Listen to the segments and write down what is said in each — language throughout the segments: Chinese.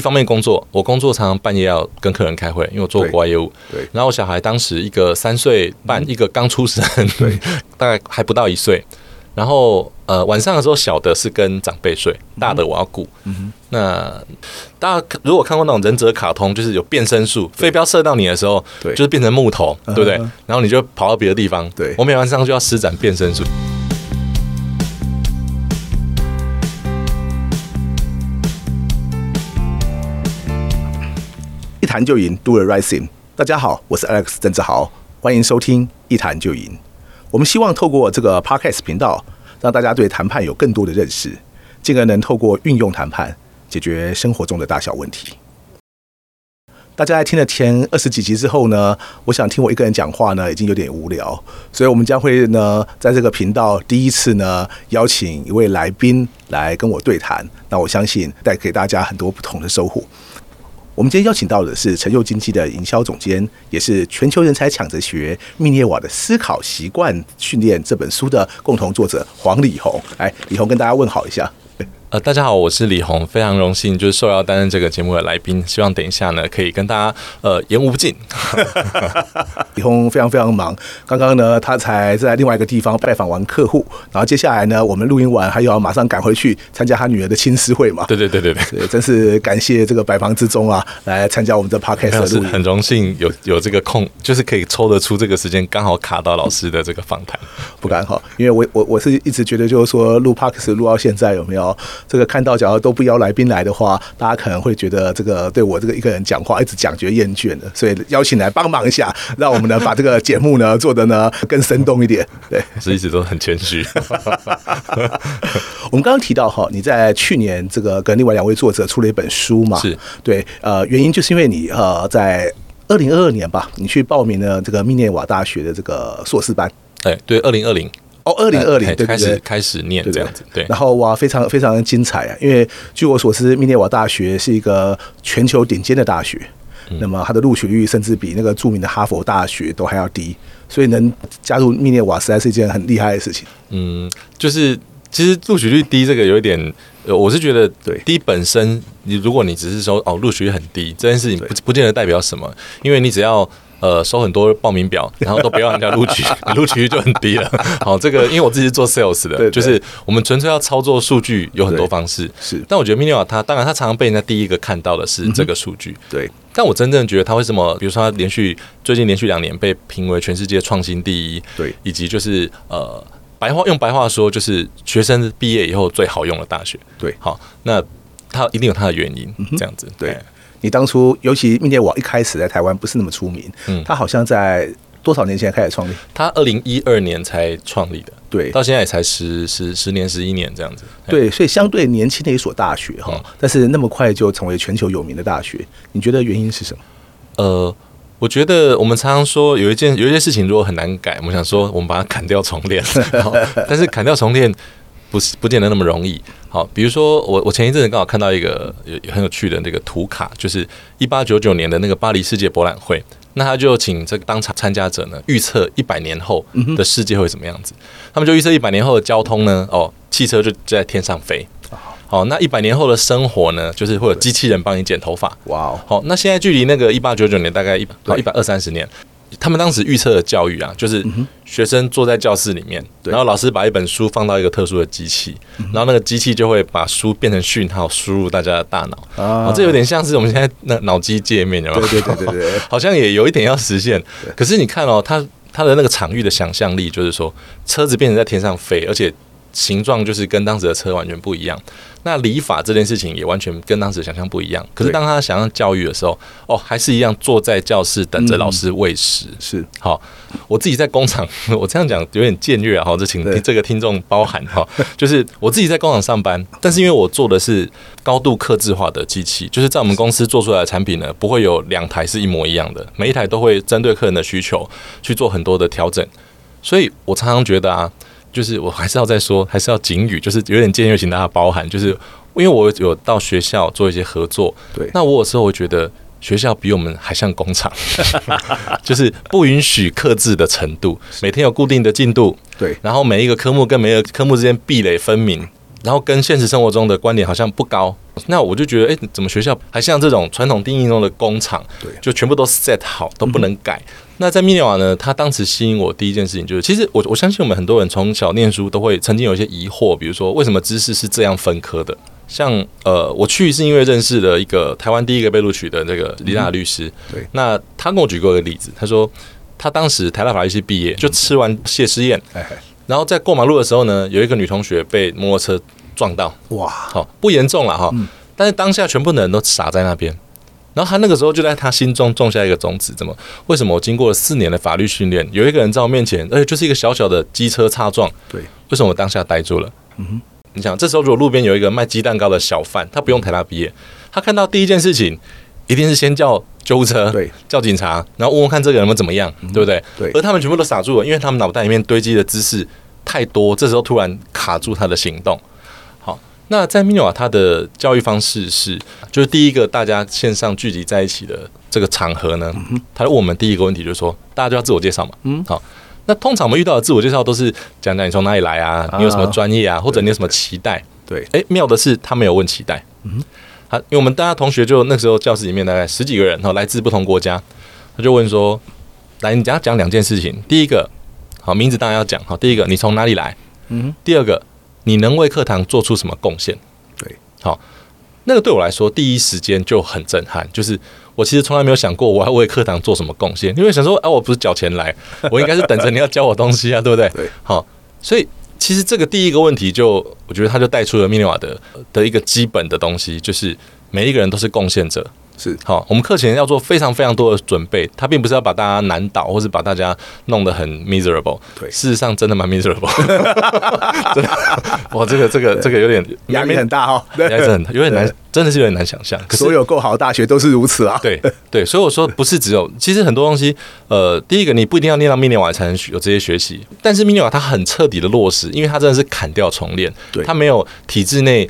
一方面工作，我工作常常半夜要跟客人开会，因为我做国外业务。对。然后我小孩当时一个三岁半，一个刚出生，对，大概还不到一岁。然后呃，晚上的时候小的是跟长辈睡，大的我要顾。嗯哼。那大家如果看过那种忍者卡通，就是有变身术，飞镖射到你的时候，对，就是变成木头，对不对？然后你就跑到别的地方。对。我每晚上就要施展变身术。谈就赢，Do the right thing。大家好，我是 Alex 郑志豪，欢迎收听一谈就赢。我们希望透过这个 Podcast 频道，让大家对谈判有更多的认识，进而能透过运用谈判解决生活中的大小问题。大家在听了前二十几集之后呢，我想听我一个人讲话呢，已经有点无聊，所以我们将会呢，在这个频道第一次呢，邀请一位来宾来跟我对谈。那我相信带给大家很多不同的收获。我们今天邀请到的是成就经济的营销总监，也是全球人才抢着学密涅瓦的思考习惯训练这本书的共同作者黄礼宏。来，礼宏跟大家问好一下。呃，大家好，我是李红，非常荣幸就是受邀担任这个节目的来宾，希望等一下呢可以跟大家呃言无不尽。李红非常非常忙，刚刚呢他才在另外一个地方拜访完客户，然后接下来呢我们录音完还要马上赶回去参加他女儿的亲师会嘛？对对对对对，真是感谢这个百忙之中啊来参加我们的 podcast 的录音，很荣幸有有这个空，就是可以抽得出这个时间，刚好卡到老师的这个访谈，不敢哈，因为我我我是一直觉得就是说录 podcast 录到现在有没有？这个看到，假如都不邀来宾来的话，大家可能会觉得这个对我这个一个人讲话一直讲觉得厌倦了，所以邀请来帮忙一下，让我们呢把这个节目呢 做的呢更生动一点。对，是一直都很谦虚。我们刚刚提到哈，你在去年这个跟另外两位作者出了一本书嘛？是对，呃，原因就是因为你呃在二零二二年吧，你去报名了这个密涅瓦大学的这个硕士班。哎，对，二零二零。哦，二零二零对，开始开始念这样子，对。然后哇，非常非常精彩啊！因为据我所知，密涅瓦大学是一个全球顶尖的大学，那么它的录取率甚至比那个著名的哈佛大学都还要低，所以能加入密涅瓦实在是一件很厉害的事情。嗯，就是其实录取率低这个有一点，我是觉得对低本身，你如果你只是说哦录取率很低这件事情不不见得代表什么，因为你只要。呃，收很多报名表，然后都不要人家录取，录取率就很低了。好，这个因为我自己是做 sales 的，就是我们纯粹要操作数据，有很多方式。是，但我觉得密涅瓦它当然它常常被人家第一个看到的是这个数据。嗯、对，但我真正觉得它为什么，比如说它连续最近连续两年被评为全世界创新第一，对，以及就是呃白话用白话说就是学生毕业以后最好用的大学。对，好，那它一定有它的原因，这样子。嗯、对。你当初，尤其密涅瓦一开始在台湾不是那么出名，嗯，他好像在多少年前开始创立？他二零一二年才创立的，对，到现在也才十十十年十一年这样子。对，所以相对年轻的一所大学哈，嗯，但是那么快就成为全球有名的大学，你觉得原因是什么？呃，我觉得我们常常说有一件有一些事情如果很难改，我们想说我们把它砍掉重练，但是砍掉重练。不是不见得那么容易。好，比如说我我前一阵子刚好看到一个有很有趣的那个图卡，就是一八九九年的那个巴黎世界博览会，那他就请这个当场参加者呢预测一百年后的世界会怎么样子。他们就预测一百年后的交通呢，哦，汽车就在天上飞。好，那一百年后的生活呢，就是会有机器人帮你剪头发。哇哦，好，那现在距离那个一八九九年大概一百一百二三十年。他们当时预测的教育啊，就是学生坐在教室里面，然后老师把一本书放到一个特殊的机器，然后那个机器就会把书变成讯号输入大家的大脑。啊，这有点像是我们现在那脑机界面，有没有？对对对对对，好像也有一点要实现。可是你看哦，他他的那个场域的想象力，就是说车子变成在天上飞，而且形状就是跟当时的车完全不一样。那理法这件事情也完全跟当时想象不一样。可是当他想象教育的时候，哦，还是一样坐在教室等着老师喂食。是好，我自己在工厂，我这样讲有点僭越，哈，这请这个听众包涵哈。就是我自己在工厂上班，但是因为我做的是高度克制化的机器，就是在我们公司做出来的产品呢，不会有两台是一模一样的，每一台都会针对客人的需求去做很多的调整。所以我常常觉得啊。就是我还是要再说，还是要警语，就是有点建议，请大家包含。就是因为我有到学校做一些合作，对，那我有时候会觉得学校比我们还像工厂，就是不允许克制的程度，每天有固定的进度，对，然后每一个科目跟每一个科目之间壁垒分明，然后跟现实生活中的观点好像不高，那我就觉得，哎，怎么学校还像这种传统定义中的工厂，对，就全部都 set 好，都不能改。嗯、那在密涅瓦呢，他当时吸引我第一件事情就是，其实我我相信我们很多人从小念书都会曾经有一些疑惑，比如说为什么知识是这样分科的？像呃，我去是因为认识了一个台湾第一个被录取的那个李大律师，嗯、对，那他跟我举过一个例子，他说他当时台大法律系毕业，就吃完谢师宴。嗯然后在过马路的时候呢，有一个女同学被摩托车撞到，哇，好不严重了哈，嗯、但是当下全部的人都傻在那边。然后他那个时候就在他心中种下一个种子，怎么？为什么我经过了四年的法律训练，有一个人在我面前，而且就是一个小小的机车擦撞，对，为什么我当下呆住了？嗯哼，你想，这时候如果路边有一个卖鸡蛋糕的小贩，他不用台大毕业，他看到第一件事情一定是先叫救护车，对，叫警察，然后问问看这个人们怎么样，对不对？对，而他们全部都傻住了，因为他们脑袋里面堆积的知识。太多，这时候突然卡住他的行动。好，那在密涅瓦，他的教育方式是，就是第一个大家线上聚集在一起的这个场合呢，他问我们第一个问题就是说，大家就要自我介绍嘛。嗯，好，那通常我们遇到的自我介绍都是讲讲你从哪里来啊，你有什么专业啊，或者你有什么期待。对，哎，妙的是他没有问期待。嗯，好，因为我们大家同学就那时候教室里面大概十几个人，哈，来自不同国家，他就问说，来，你等下讲两件事情，第一个。好，名字当然要讲。好，第一个，你从哪里来？嗯。第二个，你能为课堂做出什么贡献？对，好，那个对我来说，第一时间就很震撼。就是我其实从来没有想过我要为课堂做什么贡献，因为想说，啊，我不是缴钱来，我应该是等着你要教我东西啊，对不对？对。好，所以其实这个第一个问题就，就我觉得他就带出了密涅瓦的的一个基本的东西，就是每一个人都是贡献者。是好，我们课前要做非常非常多的准备，它并不是要把大家难倒，或是把大家弄得很 miserable。对，事实上真的蛮 miserable。真的，哇，这个这个这个有点压力很大哈，压力很大，有点难，真的是有点难想象。可是所有够好的大学都是如此啊。对对，所以我说不是只有，其实很多东西，呃，第一个你不一定要念到密涅瓦才能有这些学习，但是密涅瓦它很彻底的落实，因为它真的是砍掉重练，对，它没有体制内。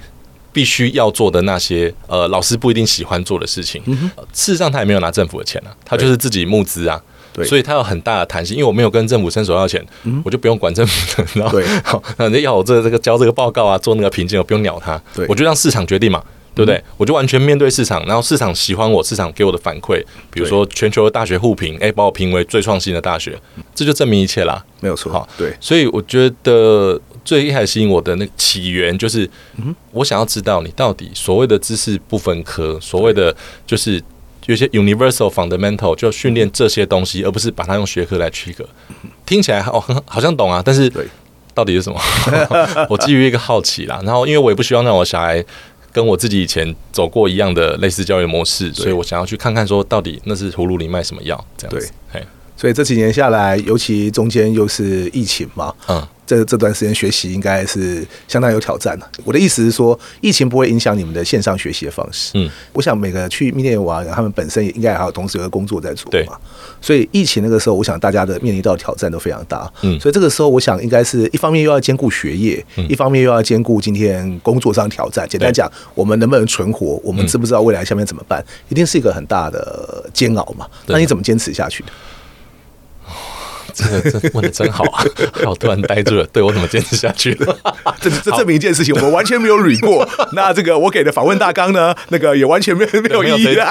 必须要做的那些呃，老师不一定喜欢做的事情。事实上他也没有拿政府的钱啊，他就是自己募资啊。对，所以他有很大的弹性，因为我没有跟政府伸手要钱，嗯、我就不用管政府的。然后，对，好，那你要我这个这个交这个报告啊，做那个评鉴，我不用鸟他。对，我就让市场决定嘛，对不对？嗯、我就完全面对市场，然后市场喜欢我，市场给我的反馈，比如说全球的大学互评，哎，把我评为最创新的大学，这就证明一切啦。没有错。好，对，所以我觉得。最一开始吸引我的那个起源，就是我想要知道你到底所谓的知识不分科，所谓的就是有些 universal fundamental 就训练这些东西，而不是把它用学科来区隔。听起来哦，好像懂啊，但是到底是什么？我基于一个好奇啦，然后因为我也不希望让我小孩跟我自己以前走过一样的类似教育模式，所以我想要去看看说到底那是葫芦里卖什么药这样子。对，所以这几年下来，尤其中间又是疫情嘛，嗯。这这段时间学习应该是相当有挑战的。我的意思是说，疫情不会影响你们的线上学习的方式。嗯，我想每个去密涅瓦，他们本身也应该还有同时有个工作在做嘛。对。所以疫情那个时候，我想大家的面临到挑战都非常大。嗯。所以这个时候，我想应该是一方面又要兼顾学业，一方面又要兼顾今天工作上挑战。简单讲，我们能不能存活？我们知不知道未来下面怎么办？一定是一个很大的煎熬嘛。那你怎么坚持下去的？这个这问的真好啊！好，突然呆住了。对，我怎么坚持下去了？这这证明一件事情，我们完全没有捋过。那这个我给的访问大纲呢，那个也完全没有没有意义的！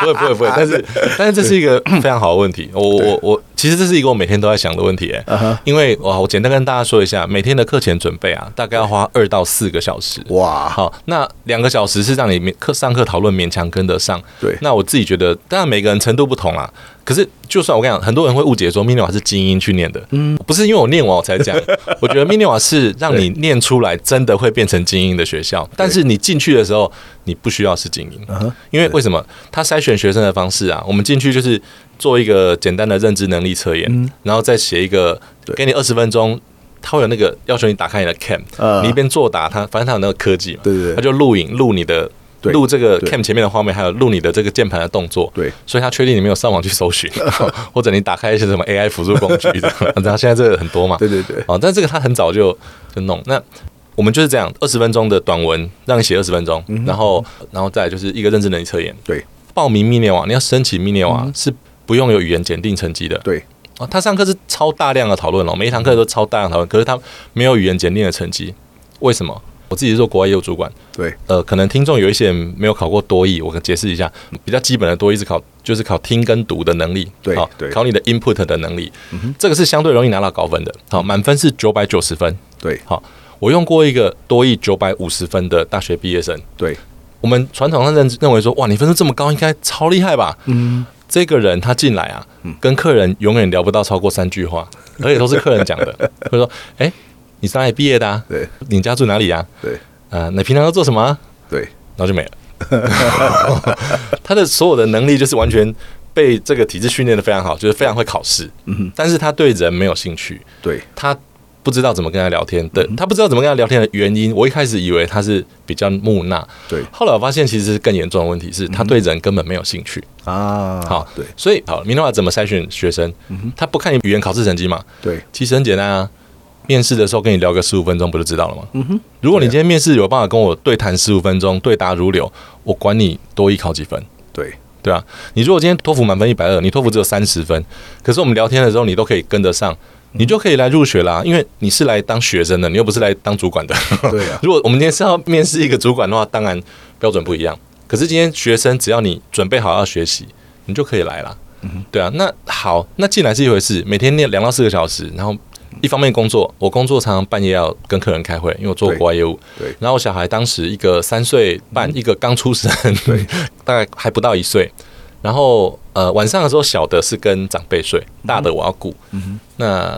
不会不会不会，但是但是这是一个非常好的问题。我我我，其实这是一个我每天都在想的问题哎。因为哇，我简单跟大家说一下，每天的课前准备啊，大概要花二到四个小时。哇，好，那两个小时是让你课上课讨论勉强跟得上。对，那我自己觉得，当然每个人程度不同啦。可是，就算我跟你讲，很多人会误解说密涅瓦是精英去念的，嗯，不是因为我念完我才讲。我觉得密涅瓦是让你念出来真的会变成精英的学校，但是你进去的时候，你不需要是精英，因为为什么？他筛选学生的方式啊，我们进去就是做一个简单的认知能力测验，然后再写一个，给你二十分钟，他会有那个要求你打开你的 cam，你一边作答，他反正他有那个科技嘛，对对，他就录影录你的。录这个 cam 前面的画面，还有录你的这个键盘的动作，对，所以他确定你没有上网去搜寻，或者你打开一些什么 AI 辅助工具的，然后现在这个很多嘛，对对对，哦，但这个他很早就就弄。那我们就是这样，二十分钟的短文让你写二十分钟，然后然后再就是一个认知能力测验。对，报名密涅瓦，你要申请密涅瓦是不用有语言检定成绩的。对，哦，他上课是超大量的讨论哦，每一堂课都超大量讨论，可是他没有语言检定的成绩，为什么？我自己是做国外业务主管，对，呃，可能听众有一些人没有考过多译，我解释一下，比较基本的多译是考就是考听跟读的能力，对，好，对，考你的 input 的能力，嗯哼，这个是相对容易拿到高分的，好，满分是九百九十分，对，好，我用过一个多译九百五十分的大学毕业生，对，我们传统上认认为说，哇，你分数这么高，应该超厉害吧？嗯。这个人他进来啊，跟客人永远聊不到超过三句话，而且都是客人讲的。他说：“哎，你是哪里毕业的？啊？对，你家住哪里啊？对，呃，你平常要做什么？对，然后就没了。他的所有的能力就是完全被这个体制训练得非常好，就是非常会考试。嗯，但是他对人没有兴趣。对他。不知道怎么跟他聊天的，他不知道怎么跟他聊天的原因，我一开始以为他是比较木讷，对，后来我发现其实是更严重的问题，是他对人根本没有兴趣啊。好，对，所以好，Minerva 怎么筛选学生？他不看你语言考试成绩嘛？对，其实很简单啊，面试的时候跟你聊个十五分钟不就知道了吗？嗯哼，如果你今天面试有办法跟我对谈十五分钟，对答如流，我管你多益考几分？对，对啊，你如果今天托福满分一百二，你托福只有三十分，可是我们聊天的时候你都可以跟得上。你就可以来入学啦，因为你是来当学生的，你又不是来当主管的。对啊，如果我们今天是要面试一个主管的话，当然标准不一样。可是今天学生只要你准备好要学习，你就可以来啦。对啊，那好，那进来是一回事，每天练两到四个小时，然后一方面工作，我工作常常半夜要跟客人开会，因为我做国外业务。对。然后我小孩当时一个三岁半，一个刚出生，对，大概还不到一岁。然后呃，晚上的时候小的是跟长辈睡，大的我要顾。嗯哼。那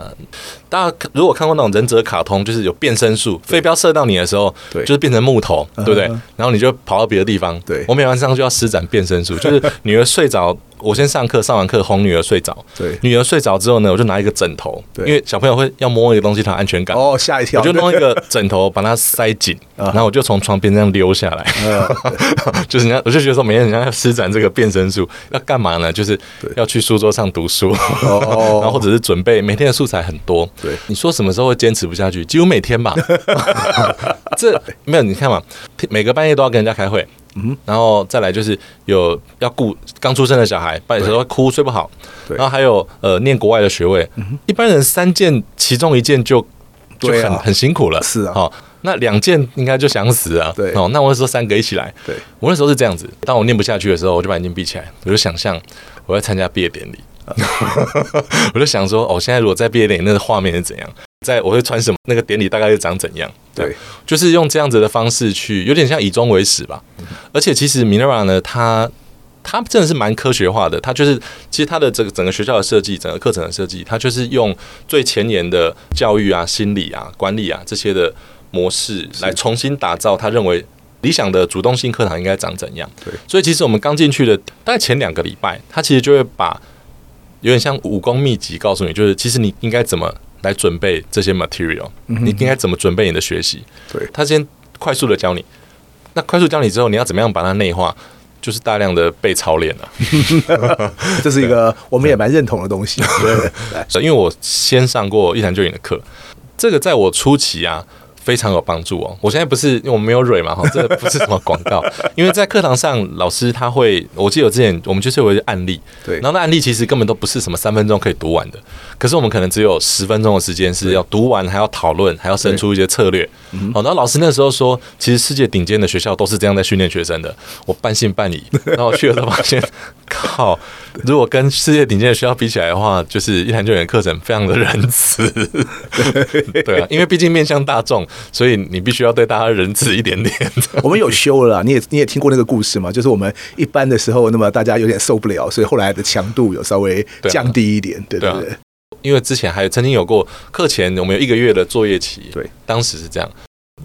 大家如果看过那种忍者卡通，就是有变身术，飞镖射到你的时候，对，就是变成木头，对不对？然后你就跑到别的地方。对，我每晚上就要施展变身术，就是女儿睡着，我先上课，上完课哄女儿睡着。对，女儿睡着之后呢，我就拿一个枕头，因为小朋友会要摸一个东西，他安全感。哦，吓一跳！我就弄一个枕头把它塞紧，然后我就从床边这样溜下来。就是人家，我就觉得说，每天人家要施展这个变身术，要干嘛呢？就是要去书桌上读书，然后或者是准备。每天的素材很多，对，你说什么时候会坚持不下去？几乎每天吧。这没有，你看嘛，每个半夜都要跟人家开会，嗯，然后再来就是有要顾刚出生的小孩，半夜时候会哭睡不好，对，然后还有呃念国外的学位，一般人三件其中一件就就很很辛苦了，是啊，好，那两件应该就想死啊，对，哦，那我那时候三个一起来，对，我那时候是这样子，当我念不下去的时候，我就把眼睛闭起来，我就想象我要参加毕业典礼。我就想说，哦，现在如果在毕业典礼，那个画面是怎样？在我会穿什么？那个典礼大概是长怎样？对，就是用这样子的方式去，有点像以终为始吧。而且其实 Minerva 呢，它它真的是蛮科学化的。它就是其实它的这个整个学校的设计，整个课程的设计，它就是用最前沿的教育啊、心理啊、管理啊这些的模式来重新打造。他认为理想的主动性课堂应该长怎样？对，所以其实我们刚进去的大概前两个礼拜，他其实就会把。有点像武功秘籍，告诉你，就是其实你应该怎么来准备这些 material，你应该怎么准备你的学习。对，他先快速的教你，那快速教你之后，你要怎么样把它内化？就是大量的被操练了。这是一个我们也蛮认同的东西。对，因为我先上过一谈就赢的课，这个在我初期啊。非常有帮助哦！我现在不是因为我们没有蕊嘛哈，这个不是什么广告。因为在课堂上，老师他会，我记得我之前我们就是有一个案例，对，然后那案例其实根本都不是什么三分钟可以读完的，可是我们可能只有十分钟的时间是要读完，还要讨论，还要生出一些策略。好，然后老师那时候说，其实世界顶尖的学校都是这样在训练学生的。我半信半疑，然后我去了之后发现，靠，如果跟世界顶尖的学校比起来的话，就是一谈就赢课程非常的仁慈。对啊，因为毕竟面向大众。所以你必须要对大家仁慈一点点。我们有修了啦，你也你也听过那个故事嘛？就是我们一般的时候，那么大家有点受不了，所以后来的强度有稍微降低一点，对对对。因为之前还有曾经有过课前我们有一个月的作业期，对，当时是这样。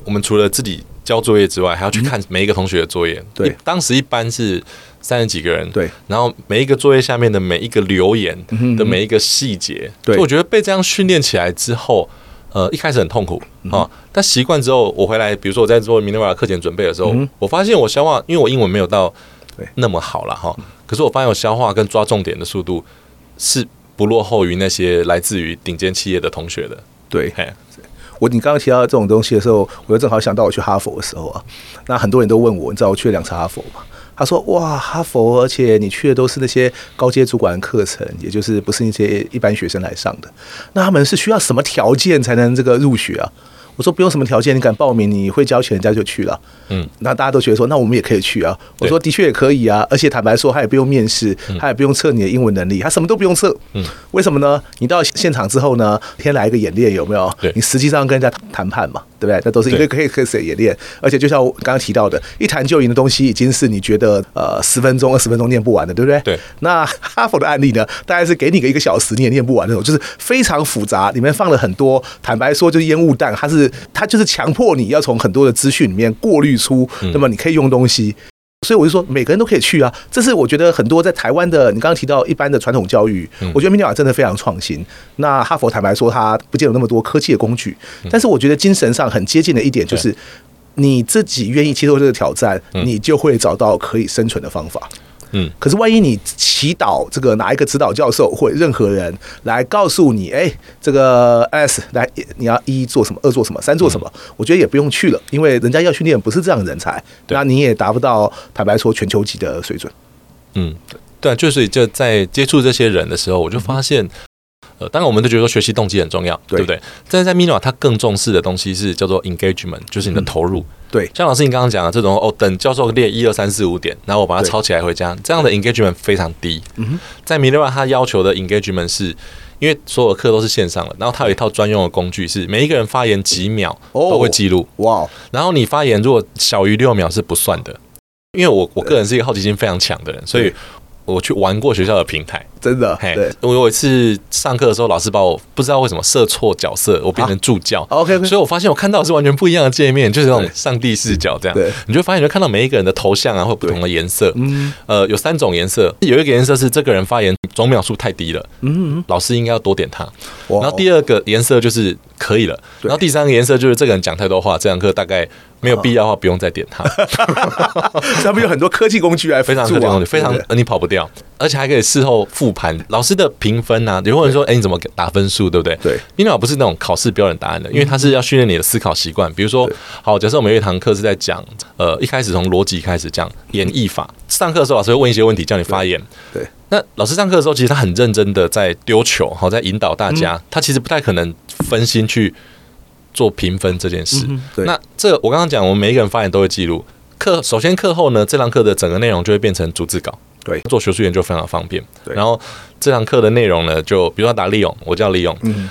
我们除了自己交作业之外，还要去看每一个同学的作业。对，当时一般是三十几个人，对，然后每一个作业下面的每一个留言的每一个细节，对，我觉得被这样训练起来之后。呃，一开始很痛苦啊，但习惯之后，我回来，比如说我在做 Minerva 课前准备的时候，我发现我消化，因为我英文没有到那么好了哈，可是我发现我消化跟抓重点的速度是不落后于那些来自于顶尖企业的同学的。对，我你刚刚提到这种东西的时候，我就正好想到我去哈佛的时候啊，那很多人都问我，你知道我去了两次哈佛吗？他说：“哇，哈佛，而且你去的都是那些高阶主管课程，也就是不是那些一般学生来上的。那他们是需要什么条件才能这个入学啊？”我说不用什么条件，你敢报名，你会交钱，人家就去了。嗯，那大家都觉得说，那我们也可以去啊。我说的确也可以啊，而且坦白说，他也不用面试，他也不用测你的英文能力，他什么都不用测。嗯，为什么呢？你到现场之后呢，先来一个演练，有没有？你实际上跟人家谈判嘛，对不对？那都是一个可以可以可以演练，而且就像我刚刚提到的，一谈就赢的东西，已经是你觉得呃十分钟、二十分钟念不完的，对不对？对。那哈佛的案例呢，大概是给你个一个小时，你也念不完那种，就是非常复杂，里面放了很多，坦白说就是烟雾弹，它是它就是强迫你要从很多的资讯里面过滤出，那么你可以用东西。所以我就说，每个人都可以去啊。这是我觉得很多在台湾的，你刚刚提到一般的传统教育，我觉得明尼瓦真的非常创新。那哈佛坦白说，它不见有那么多科技的工具，但是我觉得精神上很接近的一点就是，你自己愿意接受这个挑战，你就会找到可以生存的方法。嗯，可是万一你祈祷这个哪一个指导教授或任何人来告诉你，哎，这个 S 来你要一做什么，二做什么，三做什么，我觉得也不用去了，因为人家要训练不是这样的人才，那你也达不到坦白说全球级的水准。嗯，对，就是就在接触这些人的时候，我就发现。呃当然，我们都觉得说学习动机很重要，对不对？但是在 Minova，他更重视的东西是叫做 engagement，就是你的投入。对，像老师你刚刚讲的这种哦，等教授列一二三四五点，然后我把它抄起来回家，这样的 engagement 非常低。在 Minova，他要求的 engagement 是因为所有的课都是线上的，然后他有一套专用的工具，是每一个人发言几秒都会记录。哇！然后你发言如果小于六秒是不算的，因为我我个人是一个好奇心非常强的人，所以。我去玩过学校的平台，真的。嘿，我有一次上课的时候，老师把我不知道为什么设错角色，我变成助教。OK，所以我发现我看到的是完全不一样的界面，就是那种上帝视角这样。对，你就发现你就看到每一个人的头像啊，会有不同的颜色。嗯，呃，有三种颜色，有一个颜色是这个人发言总秒数太低了，嗯，老师应该要多点他。然后第二个颜色就是可以了，然后第三个颜色就是这个人讲太多话，这堂课大概。没有必要的话，不用再点它。上面有很多科技工具，还非常科技工具，非常你跑不掉，而且还可以事后复盘老师的评分啊。有人说，哎，你怎么打分数，对不对？对，Minova 不是那种考试标准答案的，因为它是要训练你的思考习惯。比如说，好，假设我们有一堂课是在讲，呃，一开始从逻辑开始讲演绎法。上课的时候，老师会问一些问题，叫你发言。对，那老师上课的时候，其实他很认真的在丢球，好，在引导大家。他其实不太可能分心去。做评分这件事，那这我刚刚讲，我们每一个人发言都会记录。课首先课后呢，这堂课的整个内容就会变成逐字稿。对，做学术研究非常方便。对，然后这堂课的内容呢，就比如说打利用，我叫利用。嗯，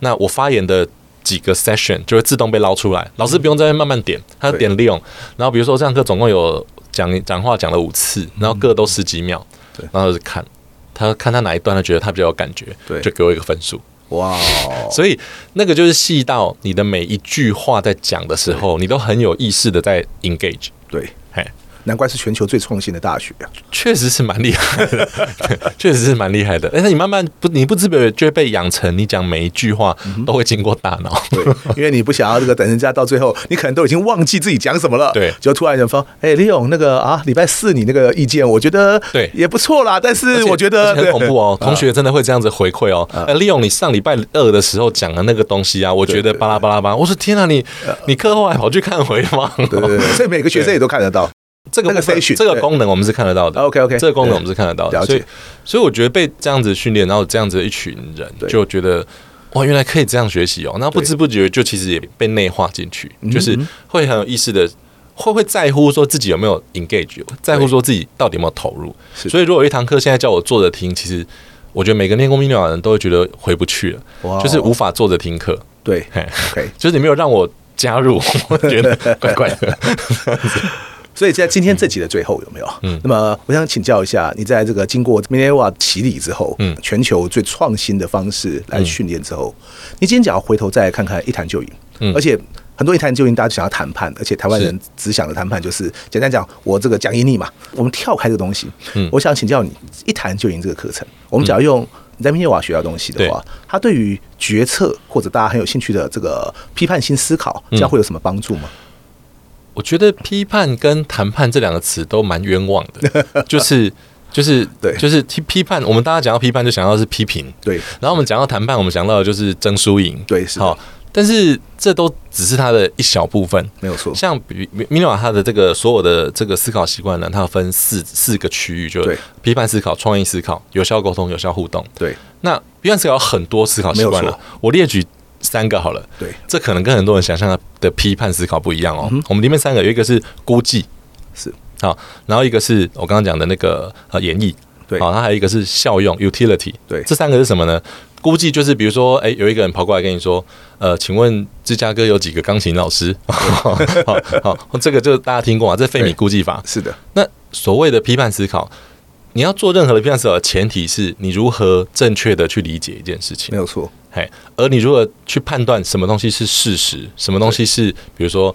那我发言的几个 session 就会自动被捞出来，老师不用在那慢慢点，他点利用。然后比如说这堂课总共有讲讲话讲了五次，然后各都十几秒。对，然后就是看他看他哪一段他觉得他比较有感觉，对，就给我一个分数。哇，wow, 所以那个就是细到你的每一句话在讲的时候，你都很有意识的在 engage。对，嘿。难怪是全球最创新的大学啊！确实是蛮厉害的，确实是蛮厉害的。但是你慢慢不，你不知不觉就会被养成，你讲每一句话都会经过大脑。对，因为你不想要这个等人家到最后，你可能都已经忘记自己讲什么了。对，就突然间说：“哎，李勇，那个啊，礼拜四你那个意见，我觉得对也不错啦。”但是我觉得很恐怖哦，同学真的会这样子回馈哦。哎，李勇，你上礼拜二的时候讲的那个东西啊，我觉得巴拉巴拉巴拉。我说天啊，你你课后还跑去看回放？对对对，所以每个学生也都看得到。这个这个功能我们是看得到的。OK OK，这个功能我们是看得到的。所以所以我觉得被这样子训练，然后这样子的一群人就觉得哇，原来可以这样学习哦。那不知不觉就其实也被内化进去，就是会很有意识的，会会在乎说自己有没有 engage，在乎说自己到底有没有投入。所以如果有一堂课现在叫我坐着听，其实我觉得每个练过 Minova 的人都会觉得回不去了，就是无法坐着听课。对，OK，就是你没有让我加入，我觉得 怪怪的。所以在今天这集的最后有没有？嗯，那么我想请教一下，你在这个经过 Minova 洗礼之后，嗯，全球最创新的方式来训练之后，你今天只要回头再看看一谈就赢，嗯，而且很多一谈就赢，大家想要谈判，而且台湾人只想着谈判就是简单讲，我这个讲赢你嘛。我们跳开这个东西，嗯，我想请教你，一谈就赢这个课程，我们只要用你在 Minova 学到东西的话，它对于决策或者大家很有兴趣的这个批判性思考，这样会有什么帮助吗？我觉得批判跟谈判这两个词都蛮冤枉的，就是就是对，就是批批判。我们大家讲到批判，就想到是批评，对。然后我们讲到谈判，我们想到的就是争输赢，对，是好。但是这都只是它的一小部分，没有错。像比 Minova 它的这个所有的这个思考习惯呢，它分四四个区域，就批判思考、创意思考、有效沟通、有效互动。对，那批判思考有很多思考习惯了，我列举。三个好了。对，这可能跟很多人想象的批判思考不一样哦。嗯、我们里面三个有一个是估计，是好，然后一个是我刚刚讲的那个呃演绎，对，好，它还有一个是效用 utility，对，这三个是什么呢？估计就是比如说，哎，有一个人跑过来跟你说，呃，请问芝加哥有几个钢琴老师？好好，这个就大家听过啊，这费米估计法是的。那所谓的批判思考。你要做任何的批判思考的前提是你如何正确的去理解一件事情，没有错。嘿，而你如何去判断什么东西是事实，什么东西是比如说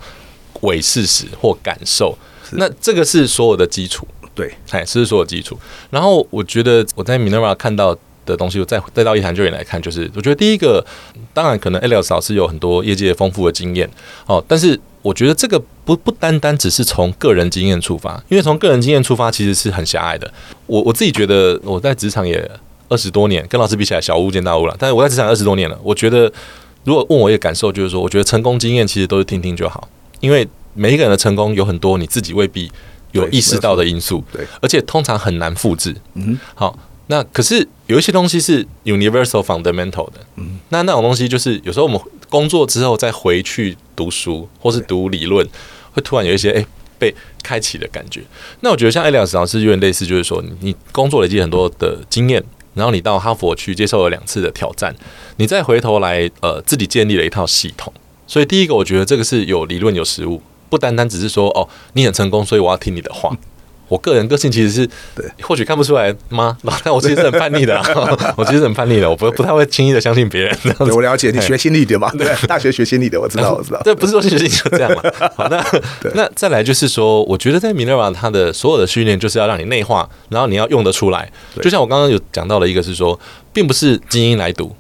伪事实或感受，那这个是所有的基础。对，哎，这是所有基础。然后我觉得我在 Minerva 看到的东西，我再再到一谈就业来看，就是我觉得第一个，当然可能 Alex 老师有很多业界丰富的经验哦，但是。我觉得这个不不单单只是从个人经验出发，因为从个人经验出发其实是很狭隘的。我我自己觉得我在职场也二十多年，跟老师比起来小巫见大巫了。但是我在职场二十多年了，我觉得如果问我一个感受，就是说，我觉得成功经验其实都是听听就好，因为每一个人的成功有很多你自己未必有意识到的因素，对，而且通常很难复制。嗯，好。那可是有一些东西是 universal fundamental 的，嗯，那那种东西就是有时候我们工作之后再回去读书或是读理论，会突然有一些诶、被开启的感觉。那我觉得像 Alex 老师有点类似，就是说你工作累积很多的经验，然后你到哈佛去接受了两次的挑战，你再回头来呃自己建立了一套系统。所以第一个我觉得这个是有理论有实物，不单单只是说哦你很成功，所以我要听你的话。我个人个性其实是，对，或许看不出来吗？但 我其实是很叛逆的，我其实很叛逆的，我不不太会轻易的相信别人。我了解你学心理的嘛？对，大学学心理的，我知道，我知道。对，不是说学心理就这样嘛。好，那那再来就是说，我觉得在 Minerva 它的所有的训练就是要让你内化，然后你要用得出来。就像我刚刚有讲到的一个是说，并不是精英来读。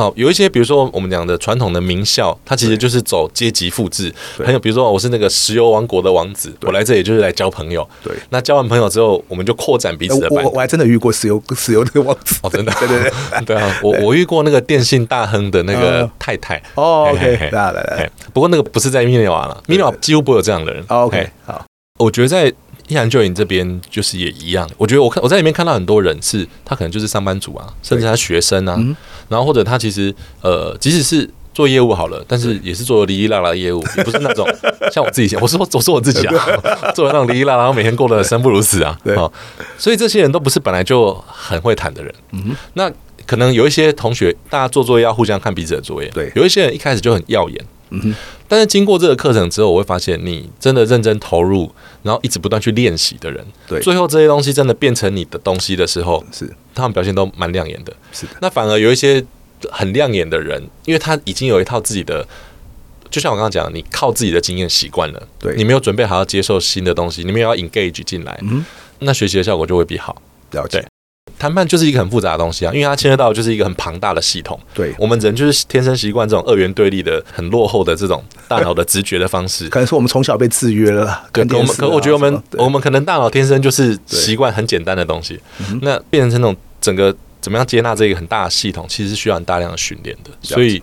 好，有一些比如说我们讲的传统的名校，它其实就是走阶级复制。还有比如说我是那个石油王国的王子，我来这里就是来交朋友。对，那交完朋友之后，我们就扩展彼此的。我我还真的遇过石油 石油那个王子。哦，真的，对 对对。对啊，我我遇过那个电信大亨的那个太太。哦，OK，来来来，不过那个不是在 Minerva 了，Minerva 几乎不会有这样的人。OK，好，我觉得在。一谈就你这边就是也一样，我觉得我看我在里面看到很多人是，他可能就是上班族啊，甚至他学生啊，然后或者他其实呃，即使是做业务好了，但是也是做哩哩啦啦业务，也不是那种 像我自己，我说我说我自己啊，做那种哩哩啦啦，每天过得生不如死啊，对，所以这些人都不是本来就很会谈的人，嗯，那可能有一些同学，大家做作业要互相看彼此的作业，对，有一些人一开始就很耀眼。嗯哼，但是经过这个课程之后，我会发现你真的认真投入，然后一直不断去练习的人，对，最后这些东西真的变成你的东西的时候，是他们表现都蛮亮眼的。是的，那反而有一些很亮眼的人，因为他已经有一套自己的，就像我刚刚讲，你靠自己的经验习惯了，对，你没有准备好要接受新的东西，你没有要 engage 进来，嗯，那学习的效果就会比好。了解。谈判就是一个很复杂的东西啊，因为它牵涉到就是一个很庞大的系统。对，我们人就是天生习惯这种二元对立的、很落后的这种大脑的直觉的方式。可能是我们从小被制约了。可我们，可我觉得我们我们可能大脑天生就是习惯很简单的东西。那变成那种整个怎么样接纳这个很大的系统，其实是需要很大量的训练的。所以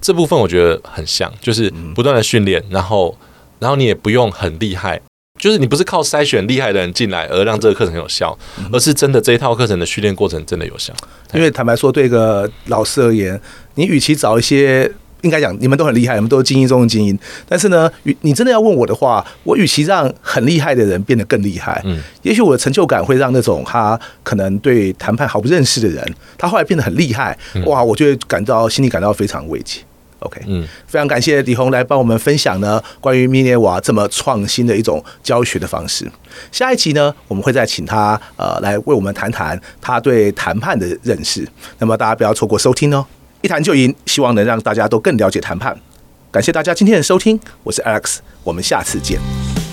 这部分我觉得很像，就是不断的训练，然后然后你也不用很厉害。就是你不是靠筛选厉害的人进来而让这个课程有效，而是真的这一套课程的训练过程真的有效。因为坦白说，对一个老师而言，你与其找一些应该讲你们都很厉害，你们都是精英中的精英，但是呢，与你真的要问我的话，我与其让很厉害的人变得更厉害，嗯，也许我的成就感会让那种他可能对谈判毫不认识的人，他后来变得很厉害，哇，我就会感到心里感到非常慰藉。OK，嗯，非常感谢李红来帮我们分享呢，关于 Minerva 这么创新的一种教学的方式。下一集呢，我们会再请他呃来为我们谈谈他对谈判的认识。那么大家不要错过收听哦，一谈就赢，希望能让大家都更了解谈判。感谢大家今天的收听，我是 Alex，我们下次见。